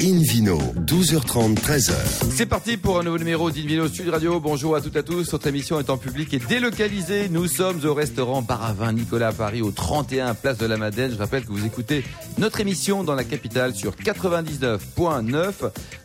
Invino, 12h30, 13h. C'est parti pour un nouveau numéro d'Invino Sud Radio. Bonjour à toutes et à tous. Notre émission est en public et délocalisée. Nous sommes au restaurant Baravin Nicolas à Paris, au 31 Place de la Madeleine. Je rappelle que vous écoutez notre émission dans la capitale sur 99.9.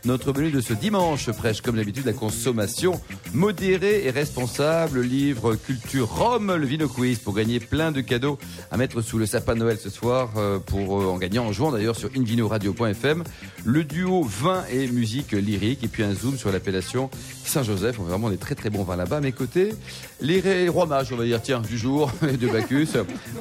Notre menu de ce dimanche prêche comme d'habitude la consommation modérée et responsable. Livre Culture Rome, le Vino Quiz pour gagner plein de cadeaux à mettre sous le sapin de Noël ce soir euh, pour euh, en gagnant en jouant d'ailleurs sur invinoradio.fm. Le duo vin et musique lyrique et puis un zoom sur l'appellation Saint-Joseph. On a vraiment des très très bons vins là-bas. À mes côtés, les rois mages, on va dire, tiens, du jour, de Bacchus,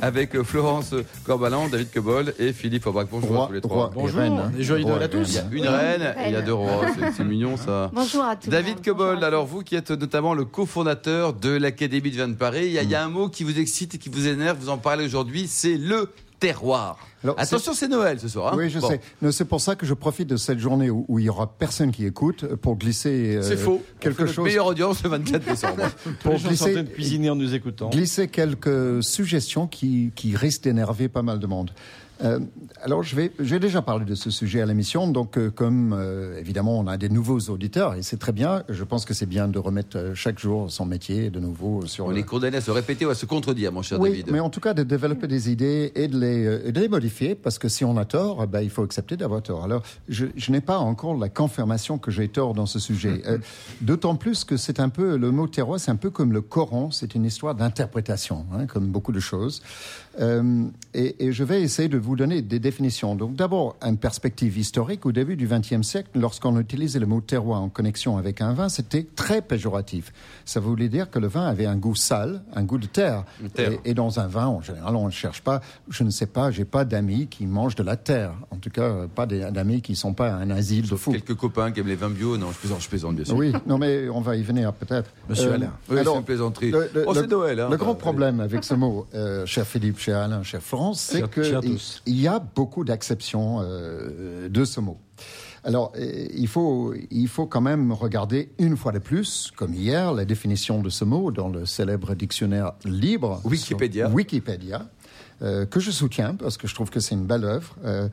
avec Florence Corbalan, David Cobol et Philippe Aubrac. Bonjour à tous les trois. Bonjour, et joyeux Noël à tous. Il y a une reine et il y a deux rois. C'est mignon ça. Bonjour à tous. David Cobol, alors vous qui êtes notamment le cofondateur de l'Académie de vin de Paris, il y, a, il y a un mot qui vous excite et qui vous énerve, vous en parlez aujourd'hui, c'est le terroir. Attention, c'est Noël ce soir. Hein oui, je sais. C'est pour ça que je profite de cette journée où, il y aura personne qui écoute pour glisser euh, faux. quelque chose. Meilleure audience le 24 décembre. pour glisser, en cuisiner en nous écoutant. Glisser quelques suggestions qui, qui risquent d'énerver pas mal de monde. Euh, alors, je vais, j'ai déjà parlé de ce sujet à l'émission, donc euh, comme euh, évidemment on a des nouveaux auditeurs et c'est très bien. Je pense que c'est bien de remettre chaque jour son métier de nouveau sur. On les condamne à se répéter ou à se contredire, mon cher oui, David. mais en tout cas de développer des idées et de les, de les modifier, parce que si on a tort, ben, il faut accepter d'avoir tort. Alors, je, je n'ai pas encore la confirmation que j'ai tort dans ce sujet. D'autant plus que c'est un peu le mot terroir, c'est un peu comme le Coran, c'est une histoire d'interprétation, hein, comme beaucoup de choses. Et, et, je vais essayer de vous donner des définitions. Donc d'abord, une perspective historique. Au début du XXe siècle, lorsqu'on utilisait le mot terroir en connexion avec un vin, c'était très péjoratif. Ça voulait dire que le vin avait un goût sale, un goût de terre. terre. Et, et, dans un vin, en général, on ne cherche pas, je ne sais pas, j'ai pas d'amis qui mangent de la terre. En tout cas, pas d'amis qui sont pas un asile Sauf de fous. quelques copains qui aiment les vins bio. Non, je plaisante, je plaisante bien sûr. Oui, non mais on va y venir peut-être. Monsieur euh, Alain. Oui, c'est une plaisanterie. Le, le, oh, c'est Noël. Hein. Le grand problème avec ce mot, euh, cher Philippe, cher Alain, cher France, c'est qu'il y a beaucoup d'acceptions euh, de ce mot. Alors, euh, il faut, il faut quand même regarder une fois de plus, comme hier, la définition de ce mot dans le célèbre dictionnaire libre. Wikipédia. Wikipédia, euh, que je soutiens parce que je trouve que c'est une belle œuvre. Euh,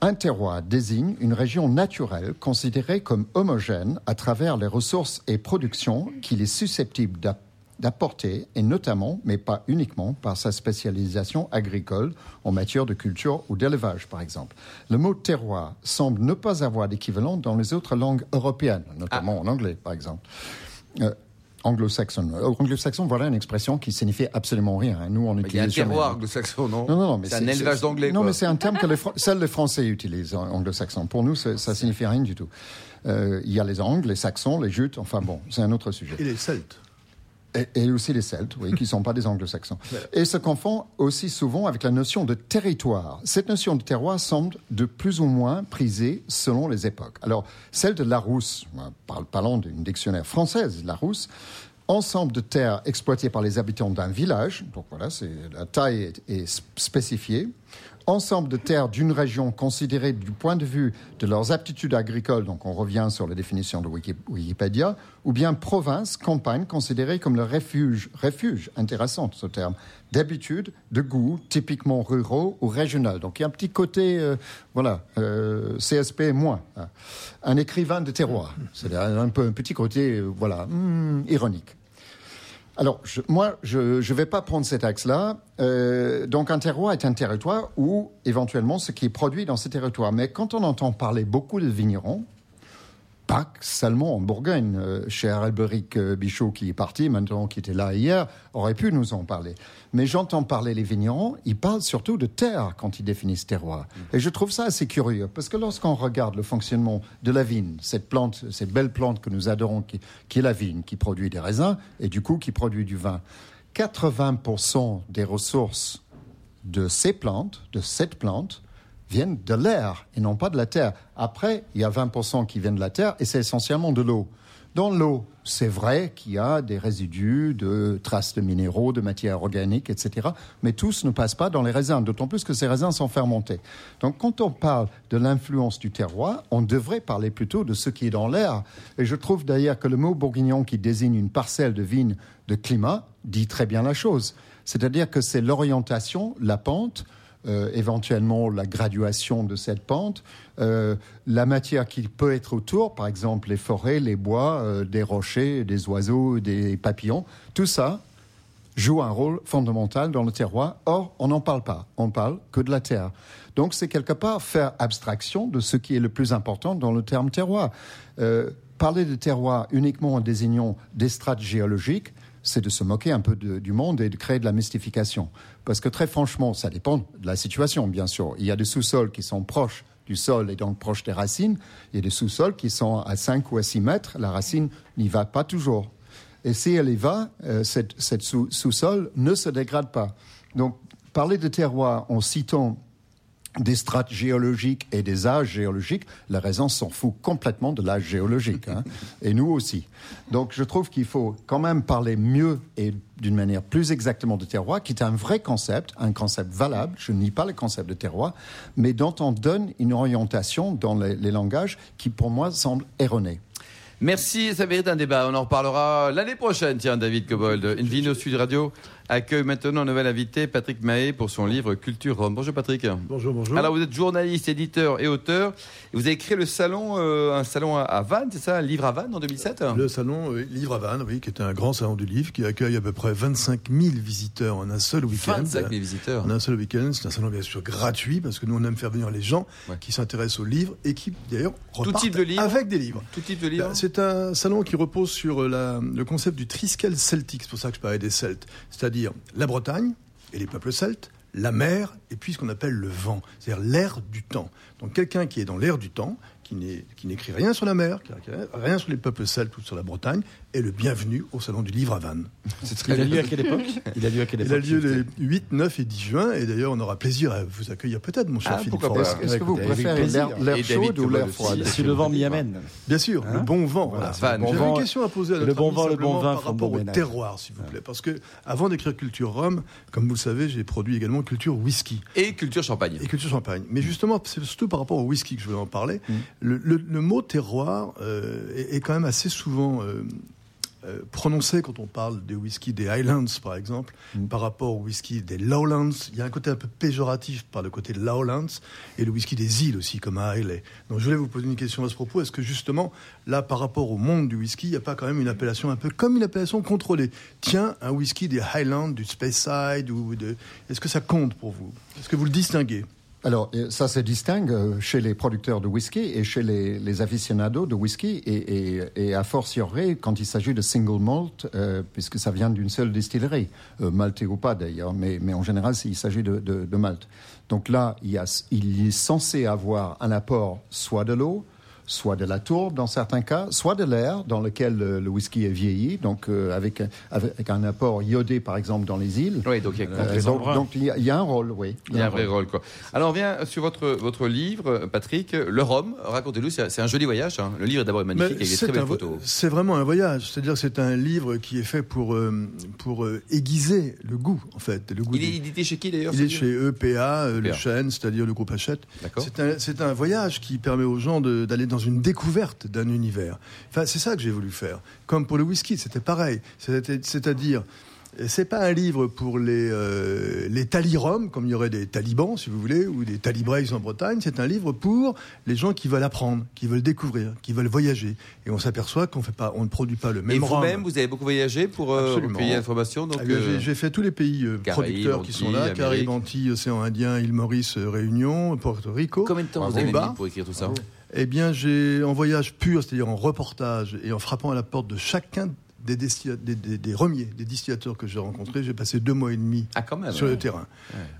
un terroir désigne une région naturelle considérée comme homogène à travers les ressources et productions qu'il est susceptible d'apporter et notamment, mais pas uniquement, par sa spécialisation agricole en matière de culture ou d'élevage, par exemple. Le mot terroir semble ne pas avoir d'équivalent dans les autres langues européennes, notamment ah. en anglais, par exemple. Euh, anglo-saxon. Euh, anglo-saxon, voilà une expression qui signifie absolument rien. Nous, on utilise. Il y a un terroir anglo-saxon, non? Non, non, non mais c'est un élevage d'anglais. Non, mais c'est un terme que les, seuls les Français utilisent, anglo-saxon. Pour nous, ça signifie rien du tout. Euh, il y a les Angles, les Saxons, les Jutes. Enfin bon, c'est un autre sujet. Et les Celtes. Et, et, aussi les Celtes, oui, qui ne sont pas des anglo-saxons. Et se confond aussi souvent avec la notion de territoire. Cette notion de terroir semble de plus ou moins prisée selon les époques. Alors, celle de Larousse, parlant d'une dictionnaire française, Larousse, ensemble de terres exploitées par les habitants d'un village, donc voilà, c'est, la taille est, est spécifiée, ensemble de terres d'une région considérée du point de vue de leurs aptitudes agricoles, donc on revient sur la définition de Wikipédia, ou bien province, campagne, considérée comme le refuge, refuge, intéressant ce terme, d'habitude, de goût, typiquement ruraux ou régional. Donc il y a un petit côté, euh, voilà, euh, CSP moins, hein. un écrivain de terroir, c'est un un petit côté, euh, voilà, hmm, ironique. Alors, je, moi, je ne vais pas prendre cet axe-là. Euh, donc, un terroir est un territoire où, éventuellement, ce qui est produit dans ce territoire. Mais quand on entend parler beaucoup de vignerons, pas seulement en Bourgogne. Euh, cher Alberic euh, Bichot, qui est parti maintenant, qui était là hier, aurait pu nous en parler. Mais j'entends parler les vignerons, ils parlent surtout de terre quand ils définissent terroir. Et je trouve ça assez curieux, parce que lorsqu'on regarde le fonctionnement de la vigne, cette plante, cette belle plante que nous adorons, qui, qui est la vigne, qui produit des raisins, et du coup qui produit du vin, 80% des ressources de ces plantes, de cette plante, viennent de l'air et non pas de la terre. Après, il y a 20% qui viennent de la terre et c'est essentiellement de l'eau. Dans l'eau, c'est vrai qu'il y a des résidus de traces de minéraux, de matières organiques, etc. Mais tous ne passent pas dans les raisins, d'autant plus que ces raisins sont fermentés. Donc quand on parle de l'influence du terroir, on devrait parler plutôt de ce qui est dans l'air. Et je trouve d'ailleurs que le mot bourguignon qui désigne une parcelle de vigne de climat dit très bien la chose. C'est-à-dire que c'est l'orientation, la pente, euh, éventuellement la graduation de cette pente, euh, la matière qui peut être autour, par exemple les forêts, les bois, euh, des rochers, des oiseaux, des papillons, tout ça joue un rôle fondamental dans le terroir. Or, on n'en parle pas. On parle que de la terre. Donc, c'est quelque part faire abstraction de ce qui est le plus important dans le terme terroir. Parler de terroir uniquement en désignant des strates géologiques, c'est de se moquer un peu du monde et de créer de la mystification. Parce que très franchement, ça dépend de la situation, bien sûr. Il y a des sous-sols qui sont proches du sol et donc proches des racines. Il y a des sous-sols qui sont à 5 ou à 6 mètres. La racine n'y va pas toujours. Et si elle y va, euh, cette sous-sol ne se dégrade pas. Donc, parler de terroir en citant des strates géologiques et des âges géologiques, la raison s'en fout complètement de l'âge géologique, hein, et nous aussi. Donc je trouve qu'il faut quand même parler mieux et d'une manière plus exactement de terroir, qui est un vrai concept, un concept valable, je nie pas le concept de terroir, mais dont on donne une orientation dans les, les langages qui pour moi semble erronée. Merci, ça mérite un débat. On en reparlera l'année prochaine, tiens, David Cobold. Une au Sud Radio accueille maintenant un nouvel invité, Patrick Mahé, pour son livre Culture Rome. Bonjour Patrick. Bonjour, bonjour. Alors vous êtes journaliste, éditeur et auteur. Vous avez créé le salon, euh, un salon à Vannes, c'est ça, un livre à Vannes en 2007 Le salon Livre à Vannes, oui, qui est un grand salon du livre qui accueille à peu près 25 000 visiteurs en un seul week-end. 25 000 visiteurs. En un seul week-end. C'est un salon bien sûr gratuit parce que nous on aime faire venir les gens qui s'intéressent aux livres et qui d'ailleurs repartent type de livre. avec des livres. Tout type de livres. Bah, c'est un salon qui repose sur le concept du triskel celtique. C'est pour ça que je parlais des Celtes. C'est-à-dire la Bretagne et les peuples celtes, la mer et puis ce qu'on appelle le vent, c'est-à-dire l'air du temps. Donc quelqu'un qui est dans l'air du temps, qui n'écrit rien sur la mer, rien sur les peuples celtes ou sur la Bretagne, est le bienvenu au Salon du Livre à Vannes. Il a lieu à quelle époque? Il a lieu à quelle époque Il a lieu les 8, 9 et 10 juin, et d'ailleurs on aura plaisir à vous accueillir peut-être, mon cher ah, Philippe Est-ce que vous préférez l'air chaud ou l'air froid Si le vent m'y amène. Bien sûr, le hein bon vent. Voilà. J'avais une question à poser à notre le bon vent, le bon vin, par rapport au terroir, s'il vous plaît. Parce que avant d'écrire Culture Rome, comme vous le savez, j'ai produit également Culture Whisky. Et Culture Champagne. Et Culture Champagne. Mais justement, c'est surtout par rapport au whisky que je voulais en parler. Mm. Le mot terroir euh, est, quand même assez souvent euh, prononcé quand on parle des whisky des Highlands, par exemple, mm. par rapport au whisky des Lowlands. Il y a un côté un peu péjoratif par le côté de Lowlands et le whisky des îles aussi, comme à Islay. Donc je voulais vous poser une question à ce propos. Est-ce que justement, là, par rapport au monde du whisky, il n'y a pas quand même une appellation un peu comme une appellation contrôlée? Tiens, un whisky des Highlands, du Speyside, ou de... est-ce que ça compte pour vous? Est-ce que vous le distinguez? Alors, euh, ça se distingue euh, chez les producteurs de whisky et chez les, aficionados de whisky, et, et, a fortiori quand il s'agit de single malt, euh, puisque ça vient d'une seule distillerie, euh, ou pas d'ailleurs, mais, mais en général, il s'agit de, de, de, malt. Donc là, il, y a, il est censé avoir un apport soit de l'eau, soit de la tourbe dans certains cas, soit de l'air dans lequel le, whisky est vieilli, donc euh, avec, avec un apport iodé par exemple dans les îles. Oui, donc il y a, euh, donc, il, y a un rôle, oui. Il y a, un, vrai rôle. quoi. Alors on vient sur votre, votre livre, Patrick, Le Rhum, racontez-nous, c'est un joli voyage. Hein. Le livre est d'abord magnifique avec des très belles photos. C'est vraiment un voyage, c'est-à-dire c'est un livre qui est fait pour, euh, pour aiguiser le goût en fait. Le goût il, est, édité chez qui d'ailleurs Il est chez EPA, le chêne, c'est-à-dire le groupe Hachette. C'est un, un voyage qui permet aux gens d'aller dans dans une découverte d'un univers. Enfin, c'est ça que j'ai voulu faire. Comme pour le whisky, c'était pareil. C'est-à-dire, c'est pas un livre pour les, euh, les taliroms, comme il y aurait des talibans, si vous voulez, ou des talibrays en Bretagne. C'est un livre pour les gens qui veulent apprendre, qui veulent découvrir, qui veulent voyager. Et on s'aperçoit qu'on fait pas, on ne produit pas le même. Et vous-même, vous avez beaucoup voyagé pour euh, recueillir l'information. Donc, ah, euh, j'ai fait tous les pays producteurs qui sont là Caraïbes, Antilles, Océan Indien, île Maurice, Réunion, Porto Rico. Combien de temps vous avez mis pour écrire tout ça? Eh bien, j'ai en voyage pur, c'est-à-dire en reportage et en frappant à la porte de chacun des, des, des, remiers, des distillateurs que j'ai rencontrés. J'ai passé deux mois et demi ah, quand même, sur le terrain.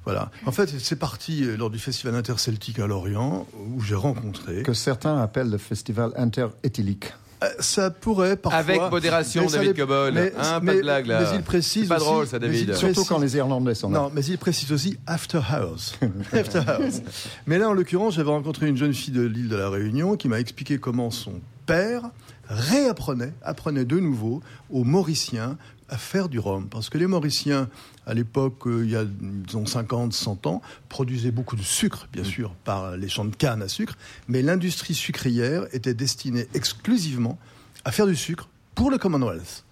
Voilà. En fait, c'est parti euh, lors du festival interceltique à Lorient où j'ai rencontré. Que certains appellent le festival interéthylique. Euh, ça pourrait parfois. Avec modération, David Cobol. Hein, pas de blague là. Mais il précise. pas drôle ça, David. Surtout quand les Irlandais sont là. Non, mais il précise aussi After House. after house. mais là, en l'occurrence, j'avais rencontré une jeune fille de l'île de la Réunion qui m'a expliqué comment son père réapprenait, apprenait de nouveau aux Mauriciens à faire du rhum. Parce que les Mauriciens, à l'époque, euh, il y a disons 50, 100 ans, produisaient beaucoup de sucre, bien sûr, par les champs de canne à sucre, mais l'industrie sucrière était destinée exclusivement à faire du sucre pour le Commonwealth.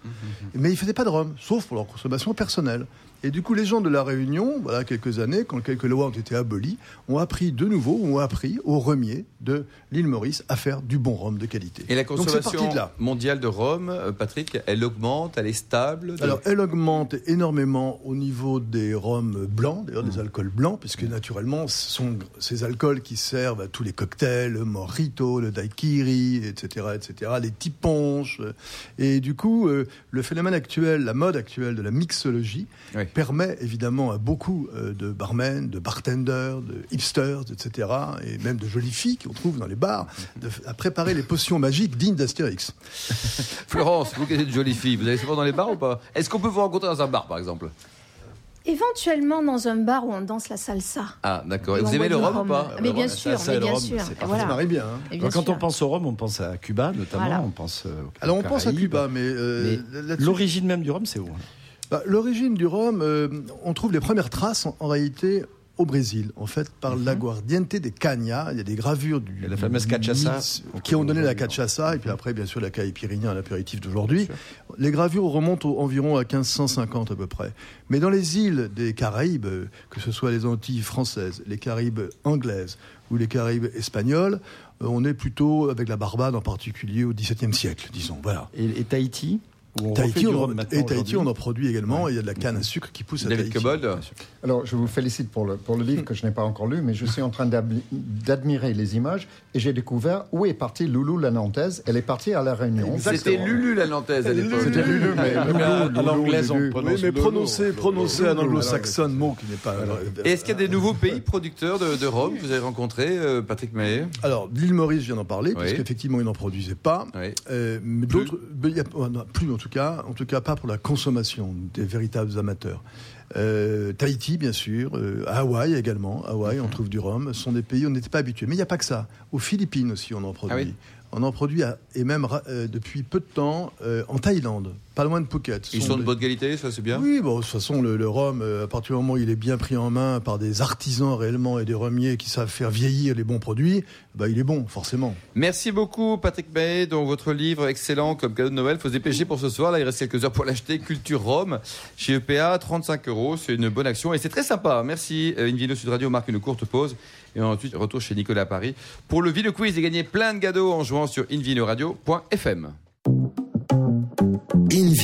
Mais ils ne faisaient pas de rhum, sauf pour leur consommation personnelle. Et du coup, les gens de la Réunion, voilà quelques années, quand quelques lois ont été abolies, ont appris de nouveau, ont appris aux remiers de l'île Maurice à faire du bon rhum de qualité. Et la consommation parti de là. mondiale de rhum, euh, Patrick, elle augmente, elle est stable de- Alors, elle augmente énormément au niveau des rhums blancs, d'ailleurs des alcools blancs, puisque naturellement, ce sont ces alcools qui servent à tous les cocktails, le mojito, le daiquiri, etc., etc., les petits. Et du coup, euh, le phénomène actuel, la mode actuelle de la mixologie, Oui. Permet évidemment à beaucoup euh, de barmen, de bartenders, de hipsters, etc., et même de jolies filles qu'on trouve dans les bars, de, à préparer les potions magiques dignes d'Astérix. Florence, vous qui êtes une jolie fille, vous allez souvent dans les bars ou pas? Est-ce qu'on peut vous rencontrer dans un bar, par exemple? Éventuellement dans un bar où on danse la salsa. Ah, d'accord. Et vous aimez le rhum ou pas? Mais bien sûr, mais bien sûr. Ça voilà. marie bien. hein. Bien Quand sûr. on pense au rhum, on pense à Cuba notamment, Voilà. on pense. euh, aux Alors on pense à. Cuba, mais, euh, Mais L'origine même du rhum, c'est où hein? L'origine du rhum, euh, on trouve les premières traces en, en réalité au Brésil, en fait, par l'aguardiente des Cagna. Il y a des gravures du. Il y a la fameuse cachaça. qui ont donné la cachaça, et puis après, bien sûr, la caipirinha, l'apéritif d'aujourd'hui. Les gravures remontent au- environ à 1550 à peu près. Mais dans les îles des Caraïbes, que ce soit les Antilles françaises, les Caraïbes anglaises ou les Caraïbes espagnoles, euh, on est plutôt avec la Barbade en particulier au XVIIe siècle, disons. Voilà. et, et Tahiti? On Tahiti, on, et Tahiti, on en produit également. et Il y a de la canne à sucre qui pousse à David Tahiti. Cobold Alors, je vous félicite pour le, pour le livre que je n'ai pas encore lu, mais je suis en train d'admirer les images et j'ai découvert où est partie Loulou la Nantaise. Elle est partie à La Réunion. C'était Lulu la Nantaise à l'époque. C'était Lulu, mais Mais Loulou, à l'anglaise, on prononce mais prononcé un anglo-saxon mot qui n'est pas. Et Est-ce qu'il y a des nouveaux pays producteurs de, de rhum que vous avez rencontrés, euh, Patrick Maillet? Alors, l'île Maurice, je viens d'en parler, Oui. parce qu'effectivement, ils n'en produisaient pas. Oui. Euh, mais d'autres, il y a- oh, plus tout cas, en tout cas pas pour la consommation des véritables amateurs. Euh, Tahiti, bien sûr, euh, Hawaï également. Hawaï, on trouve du rhum. Ce sont des pays où on n'était pas habitués. Mais il n'y a pas que ça. Aux Philippines aussi, on en produit. Ah oui On en produit à- et même euh, depuis peu de temps en Thaïlande, pas loin de Phuket. Ils sont de des- bonne qualité, ça c'est bien Oui, bon, de toute façon, le, le rhum, euh, à partir du moment où il est bien pris en main par des artisans réellement et des remiers qui savent faire vieillir les bons produits, bah, il est bon, forcément. Merci beaucoup Patrick Maillet, donc votre livre excellent comme cadeau de Noël. Faut se dépêcher pour ce soir. Là, il reste quelques heures pour l'acheter. Culture Rome chez EPA, 35 euros. C'est une bonne action et c'est très sympa. Merci. Euh, Invino Sud Radio marque une courte pause et ensuite retour chez Nicolas à Paris pour le Vino Quiz et gagner plein de cadeaux en jouant sur invinoradio.fm.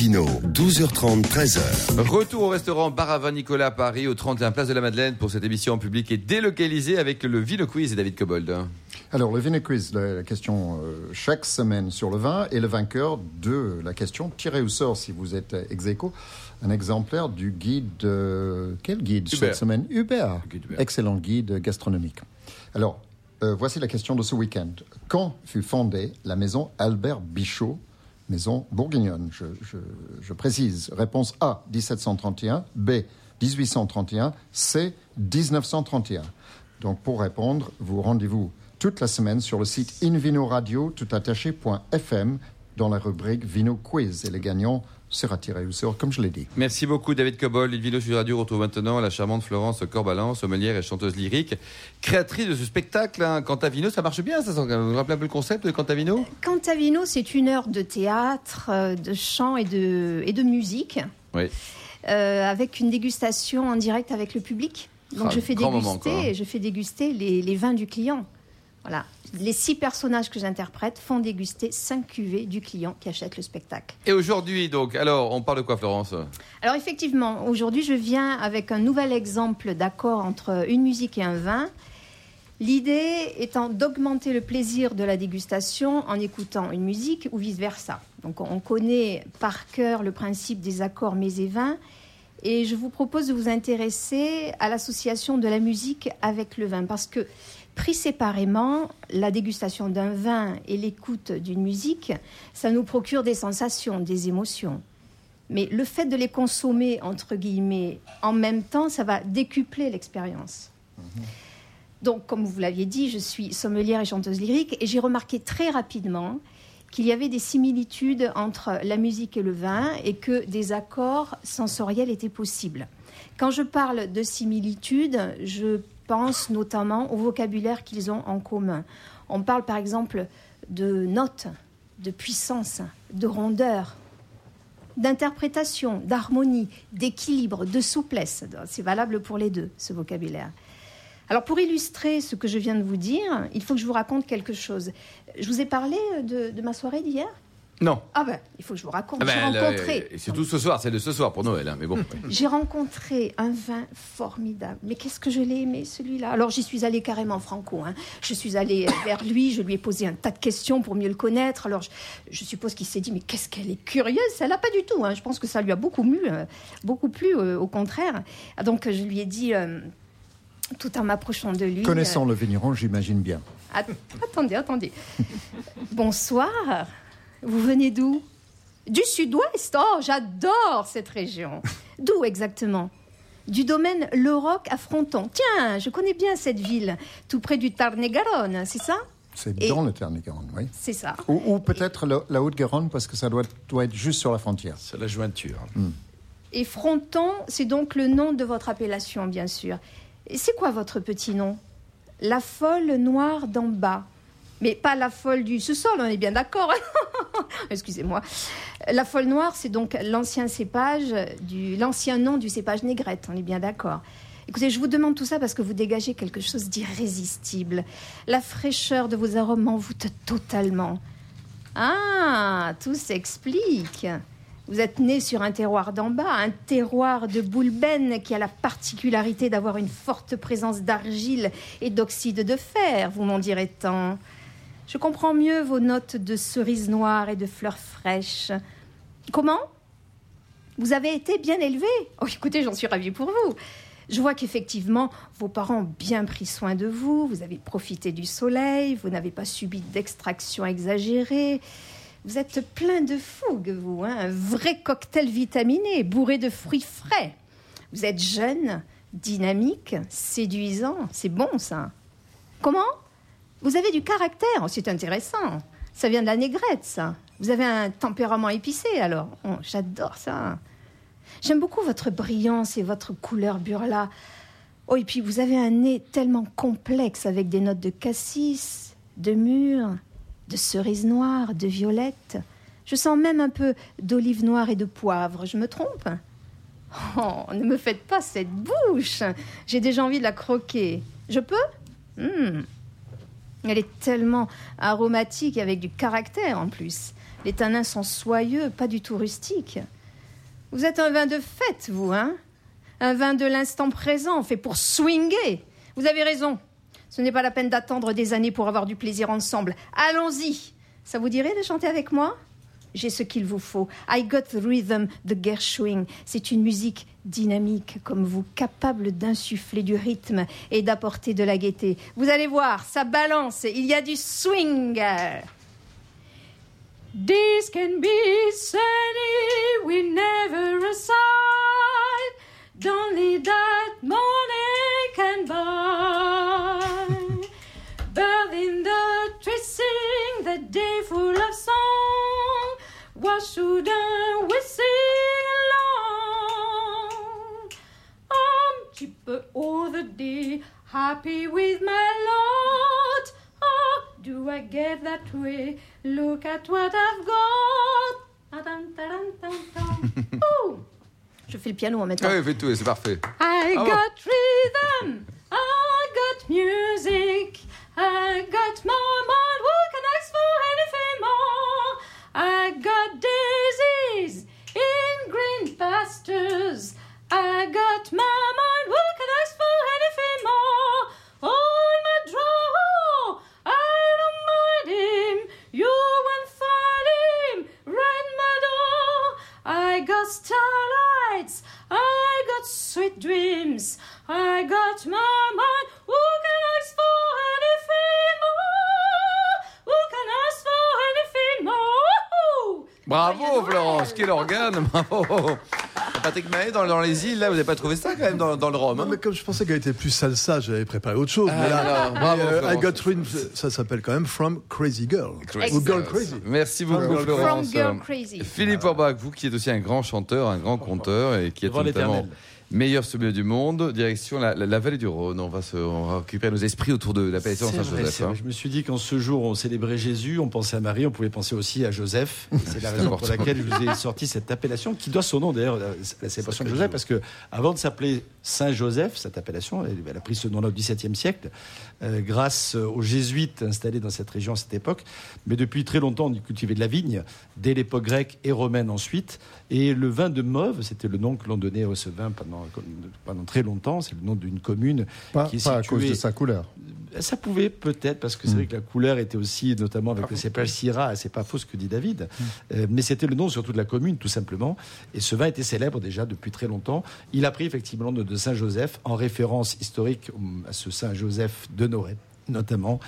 Invino, 12h30, 13h. Retour au restaurant Baravin Nicolas à Paris, au 31 Place de la Madeleine pour cette émission en public et délocalisée avec le Vino Quiz et David Cobold. Alors, le Vino Quiz, la, la question euh, chaque semaine sur le vin et le vainqueur de la question tiré au sort si vous êtes ex aequo, un exemplaire du guide. euh, quel guide Hubert. cette semaine Hubert. Excellent guide gastronomique. Alors, euh, voici la question de ce week-end. Quand fut fondée la maison Albert Bichot, maison bourguignonne je, précise. Réponse A, 1731. B, 1831. C, 1931. Donc, pour répondre, vous rendez-vous toute la semaine sur le site invinoradio toutattaché.fm dans la rubrique Vino Quiz. Et les gagnants sera tiré au sort, comme je l'ai dit. Merci beaucoup David Cobold. Invino Sud Radio retrouve maintenant la charmante Florence Corbalan, sommelière et chanteuse lyrique, créatrice de ce spectacle. Hein. Cantavino, ça marche bien, ça. Vous vous rappelez un peu le concept de Cantavino? Cantavino, c'est une heure de théâtre, euh, de chant et de, et de musique, Oui. euh, avec une dégustation en direct avec le public. Donc Ah, je fais moment, déguster, je fais déguster les, les vins du client. Voilà. Les six personnages que j'interprète font déguster cinq cuvées du client qui achète le spectacle. Et aujourd'hui, donc, alors, on parle de quoi, Florence? Alors effectivement, aujourd'hui, je viens avec un nouvel exemple d'accord entre une musique et un vin. L'idée étant d'augmenter le plaisir de la dégustation en écoutant une musique ou vice-versa. Donc on connaît par cœur le principe des accords mets et vins et je vous propose de vous intéresser à l'association de la musique avec le vin parce que pris séparément, la dégustation d'un vin et l'écoute d'une musique, ça nous procure des sensations, des émotions. Mais le fait de les consommer, entre guillemets, en même temps, ça va décupler l'expérience. Donc, comme vous l'aviez dit, je suis sommelière et chanteuse lyrique et j'ai remarqué très rapidement qu'il y avait des similitudes entre la musique et le vin et que des accords sensoriels étaient possibles. Quand je parle de similitudes, je pense notamment au vocabulaire qu'ils ont en commun. On parle par exemple de notes, de puissance, de rondeur, d'interprétation, d'harmonie, d'équilibre, de souplesse. C'est valable pour les deux, ce vocabulaire. Alors pour illustrer ce que je viens de vous dire, il faut que je vous raconte quelque chose. Je vous ai parlé de, de ma soirée d'hier? Non. Ah ben, il faut que je vous raconte. Ah ben, J'ai rencontré... et tout ce soir, c'est de ce soir pour Noël, hein, mais bon. J'ai rencontré un vin formidable. Mais qu'est-ce que je l'ai aimé, celui-là? Alors, j'y suis allée carrément franco. hein. Je suis allée euh, vers lui, je lui ai posé un tas de questions pour mieux le connaître. Alors, je, je suppose qu'il s'est dit, mais qu'est-ce qu'elle est curieuse Ça l'a pas du tout. hein. Je pense que ça lui a beaucoup euh, beaucoup plu, euh, au contraire. Donc, je lui ai dit, euh, tout en m'approchant de lui... Connaissant le vigneron, j'imagine bien. Att- attendez, attendez. Bonsoir. Vous venez d'où? Du sud-ouest. Oh, j'adore cette région. D'où exactement? Du domaine Le Roc à Fronton. Tiens, je connais bien cette ville, tout près du Tarn-et-Garonne, c'est ça? C'est dans le Tarn-et-Garonne, oui. C'est ça. Ou, ou peut-être la, la Haute-Garonne, parce que ça doit, doit être juste sur la frontière. C'est la jointure. Et Fronton, c'est donc le nom de votre appellation, bien sûr. C'est quoi votre petit nom? La folle noire d'en bas. Mais pas la folle du sous-sol, on est bien d'accord. Excusez-moi. La folle noire, c'est donc l'ancien cépage, l'ancien nom du cépage négrette, on est bien d'accord. Écoutez, je vous demande tout ça parce que vous dégagez quelque chose d'irrésistible. La fraîcheur de vos arômes m'envoûte totalement. Ah, tout s'explique. Vous êtes né sur un terroir d'en bas, un terroir de boulbène qui a la particularité d'avoir une forte présence d'argile et d'oxyde de fer, vous m'en direz tant. Je comprends mieux vos notes de cerises noires et de fleurs fraîches. Comment? Vous avez été bien élevé? Oh, écoutez, j'en suis ravie pour vous. Je vois qu'effectivement, vos parents ont bien pris soin de vous, vous avez profité du soleil, vous n'avez pas subi d'extraction exagérée. Vous êtes plein de fougue, vous, hein, un vrai cocktail vitaminé, bourré de fruits frais. Vous êtes jeune, dynamique, séduisant, c'est bon ça. Comment? Vous avez du caractère, Oh, c'est intéressant. Ça vient de la négrette, ça. Vous avez un tempérament épicé, alors. Oh, J'adore ça. J'aime beaucoup votre brillance et votre couleur burla. Oh, et puis vous avez un nez tellement complexe avec des notes de cassis, de mûre, de cerises noires, de violettes. Je sens même un peu d'olive noire et de poivre. Je me trompe? Oh, ne me faites pas cette bouche. J'ai déjà envie de la croquer. Je peux? Hmm. Elle est tellement aromatique avec du caractère en plus. Les tanins sont soyeux, pas du tout rustiques. Vous êtes un vin de fête, vous, hein? Un vin de l'instant présent, fait pour swinger. Vous avez raison. Ce n'est pas la peine d'attendre des années pour avoir du plaisir ensemble. Allons-y. Ça vous dirait de chanter avec moi? J'ai ce qu'il vous faut. I got the rhythm de Gershwin. C'est une musique dynamique comme vous, capable d'insuffler du rythme et d'apporter de la gaieté. Vous allez voir, ça balance. Il y a du swing. This can be sunny, never aside. Happy with my lot. Oh, do I get that way? Look at what I've got. Ta-dam, ta-dam, tam-tam. Ouh. Je fais le piano en même temps. Ah oui, faites tout, c'est parfait. I Bravo. got rhythm, I got music, I got my Bravo. Florence, quel organe, bravo. Patrick Mahé, dans, dans les îles, là, vous n'avez pas trouvé ça quand même dans, dans le Rhum Non, hein mais comme je pensais qu'elle était plus salsa, j'avais préparé autre chose. Ah, mais là, alors, bravo, euh, I Florence. got Twin, ça s'appelle quand même From Crazy Girl. Crazy Ou Girl Girls. Crazy. Merci beaucoup, From Girl Florence. From Girl Crazy. Philippe Orbach, vous qui êtes aussi un grand chanteur, un grand conteur et qui êtes notamment. Meilleur sommelier du monde, direction la, la- la vallée du Rhône. On va, se, on va récupérer nos esprits autour de l'appellation Saint-Joseph. hein. Je me suis dit qu'en ce jour, on célébrait Jésus, on pensait à Marie, on pouvait penser aussi à Joseph. C'est la raison pour laquelle je vous ai sorti cette appellation, qui doit son nom d'ailleurs à la célébration de Joseph, parce que avant de s'appeler Saint Joseph, cette appellation, elle, elle a pris ce nom-là au XVIIe siècle, euh, grâce aux jésuites installés dans cette région à cette époque. Mais depuis très longtemps, on y cultivait de la vigne, dès l'époque grecque et romaine ensuite. Et le vin de Mauve, c'était le nom que l'on donnait à ce vin pendant, pendant très longtemps. C'est le nom d'une commune Pas, qui est pas à cause située- de sa couleur. ça pouvait peut-être, parce que c'est vrai que la couleur était aussi, notamment avec le cépage Syrah, c'est pas faux ce que dit David, Euh, mais c'était le nom surtout de la commune, tout simplement. Et ce vin était célèbre déjà depuis très longtemps. Il a pris effectivement le nom de Saint-Joseph, en référence historique hum, à ce Saint-Joseph de Notamment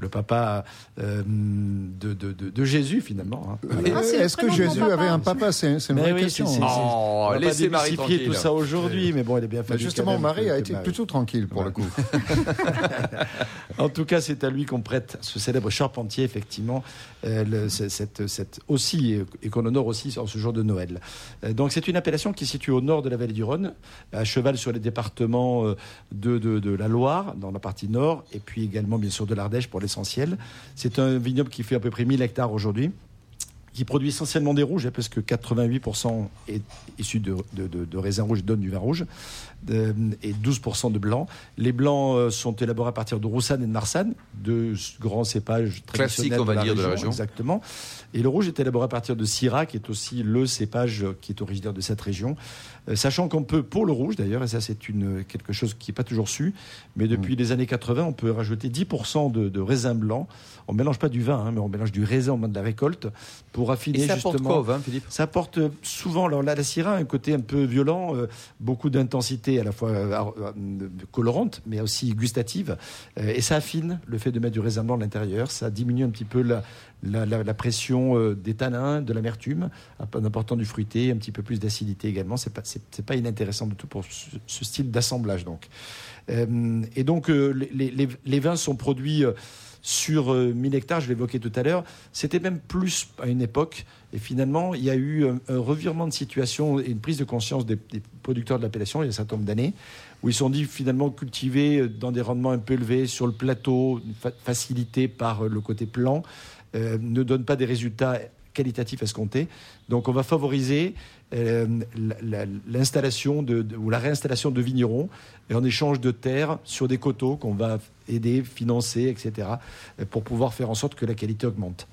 le papa euh, de, de- de- de Jésus, finalement. hein. Voilà. Ah, Est-ce que Jésus avait un papa? C'est une Mais vraie oui, question. c'est- Oh, laissez Marie tranquille. tout ça aujourd'hui, mais bon, elle est bien Mais fallu justement, Marie a été Marie- plutôt tranquille pour le coup. En tout cas, c'est à lui qu'on prête ce célèbre charpentier, effectivement, euh, le- cette, cette aussi, et qu'on honore aussi en ce jour de Noël. Euh, donc, c'est une appellation qui est située au nord de la vallée du Rhône, à cheval sur les départements de, de- de la Loire, dans la partie nord, et puis également, bien sûr, de l'Ardèche pour C'est un vignoble qui fait à peu près 1000 hectares aujourd'hui qui produit essentiellement des rouges, hein, parce que 88% est issu de, de, de- de raisins rouges, donne du vin rouge, euh, et 12% de blanc. Les blancs euh, sont élaborés à partir de Roussanne et de Marsanne, deux grands cépages traditionnels on va dire, de la région. Exactement. Et le rouge est élaboré à partir de Syrah, qui est aussi le cépage qui est originaire de cette région. Euh, sachant qu'on peut, pour le rouge d'ailleurs, et ça c'est une, quelque chose qui n'est pas toujours su, mais depuis Mm. les années 80, on peut rajouter 10% de, de raisin blanc. On mélange pas du vin, hein, mais on mélange du raisin au moment de la récolte pour affiner Et ça apporte justement. quoi au vin, Philippe? Ça apporte souvent, alors là, la Syrah a un côté un peu violent, euh, beaucoup d'intensité à la fois euh, euh, colorante, mais aussi gustative. Euh, et ça affine le fait de mettre du raisin blanc à l'intérieur. Ça diminue un petit peu la, la, la- la pression euh, des tanins, de l'amertume, en apportant du fruité, un petit peu plus d'acidité également. C'est pas, c'est, pas inintéressant du tout pour ce, ce style d'assemblage, donc. Euh, et donc, euh, les, les- les vins sont produits euh, sur euh, 1000 hectares, je l'évoquais tout à l'heure. C'était même plus à une époque. Et finalement, il y a eu un, revirement de situation et une prise de conscience des, producteurs de l'appellation il y a un certain nombre d'années, où ils se sont dit finalement cultiver euh, dans des rendements un peu élevés, sur le plateau, fa- facilité par euh, le côté plan, euh, ne donne pas des résultats qualitatifs escomptés. Donc on va favoriser euh, la- la- l'installation ou la réinstallation de vignerons en échange de terres sur des coteaux qu'on va aider, financer, etc., pour pouvoir faire en sorte que la qualité augmente.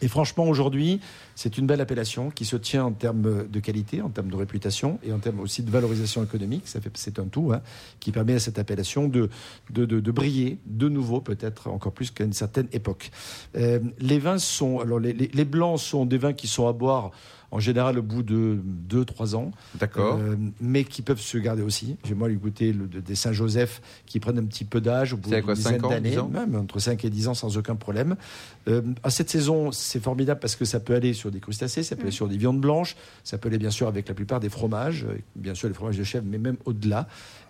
Et franchement, aujourd'hui, c'est une belle appellation qui se tient en termes de qualité, en termes de réputation et en termes aussi de valorisation économique. C'est un tout hein, qui permet à cette appellation de, de, de- briller de nouveau, peut-être encore plus qu'à une certaine époque. Euh, les vins sont, alors les- les blancs sont des vins qui sont à boire en général au bout de 2-3 ans. D'accord. Euh, mais qui peuvent se garder aussi. J'ai moi goûté le, des Saint-Joseph qui prennent un petit peu d'âge au bout d'une dizaine 5 ans, d'années, 10 ans même entre 5 et 10 ans sans aucun problème. Euh, à cette saison, c'est formidable parce que ça peut aller sur des crustacés, ça peut aller sur des viandes blanches, ça peut aller bien sûr avec la plupart des fromages, euh, bien sûr les fromages de chèvre, mais même au-delà.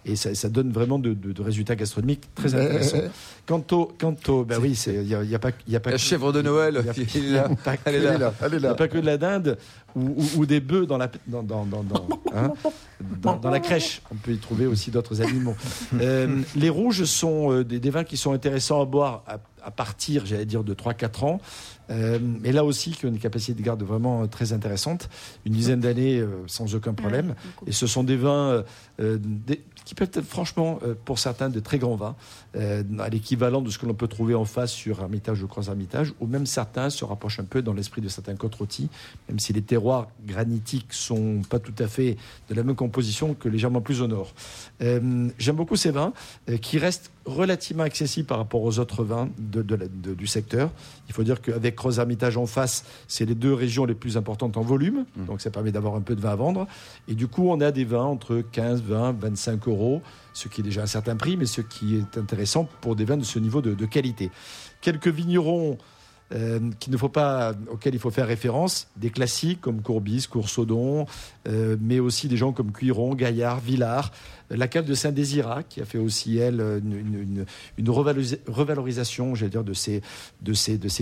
Et ça, ça donne vraiment de, de- de résultats gastronomiques très intéressants. Quant au, quant au, ben oui, il n'y a, y a pas, il y a pas La que- chèvre de Noël, il y a- il est là. pas que- Elle est Elle est là, elle est il n'y a pas que de la dinde ou, ou- ou des bœufs dans la, dans, dans, dans, dans, hein, dans- dans la crèche. On peut y trouver aussi d'autres animaux. Euh, les rouges sont euh, des, des vins qui sont intéressants à boire à, à partir, j'allais dire, de 3-4 ans. Euh, mais là aussi, qui ont une capacité de garde vraiment euh, très intéressante. Une dizaine d'années euh, sans aucun problème. Et ce sont des vins euh, euh, des- qui peuvent être franchement, euh, pour certains, de très grands vins, euh, à l'équivalent de ce que l'on peut trouver en face sur Hermitage ou Croix Hermitage, ou même certains se rapprochent un peu dans l'esprit de certains côtes rôties, même si les terroirs granitiques sont pas tout à fait de la même composition que légèrement plus au nord. Euh, J'aime beaucoup ces vins qui restent relativement accessibles par rapport aux autres vins de- de la- de- du secteur. Il faut dire qu'avec Croix Hermitage en face, c'est les deux régions les plus importantes en volume, donc ça permet d'avoir un peu de vin à vendre. Et du coup, on a des vins entre 15, 20, 25 euros, ce qui est déjà un certain prix, mais ce qui est intéressant pour des vins de ce niveau de qualité. Quelques vignerons euh, qu'il ne faut pas, auxquels il faut faire référence, des classiques comme Courbis, Coursodon, euh, mais aussi des gens comme Cuiron, Gaillard, Villard, la cave de Saint-Désirat, qui a fait aussi, elle, une, revalorisation, j'allais dire, de ces,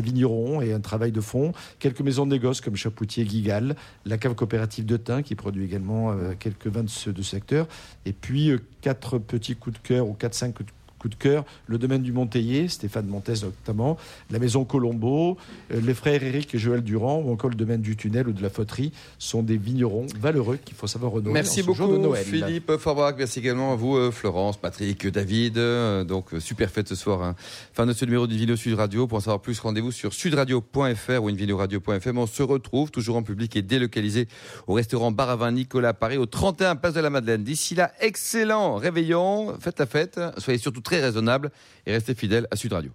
vignerons et un travail de fond. Quelques maisons de négoce comme Chapoutier, Guigal, la cave coopérative de Thym, qui produit également euh, quelques vins de ce, secteur, et puis quatre petits coups de cœur ou quatre, cinq coups de coup de cœur, le domaine du Monteillé, Stéphane Montes notamment, la maison Colombo, euh, les frères Éric et Joël Durand, ou encore le domaine du tunnel ou de la Fauterie, sont des vignerons valeureux qu'il faut savoir honorer. Merci beaucoup, de Noël. Philippe Forbach. Merci également à vous, euh, Florence, Patrick, David. Euh, donc, super fête ce soir. Hein. Fin de ce numéro du Vidéo Sud Radio. Pour en savoir plus, rendez-vous sur sudradio.fr ou invideo-radio.fm. On se retrouve toujours en public et délocalisé au restaurant Baravin Nicolas Paris, au 31 Place de la Madeleine. D'ici là, excellent réveillon, faites la fête. Soyez surtout très raisonnable et restez fidèle à Sud Radio.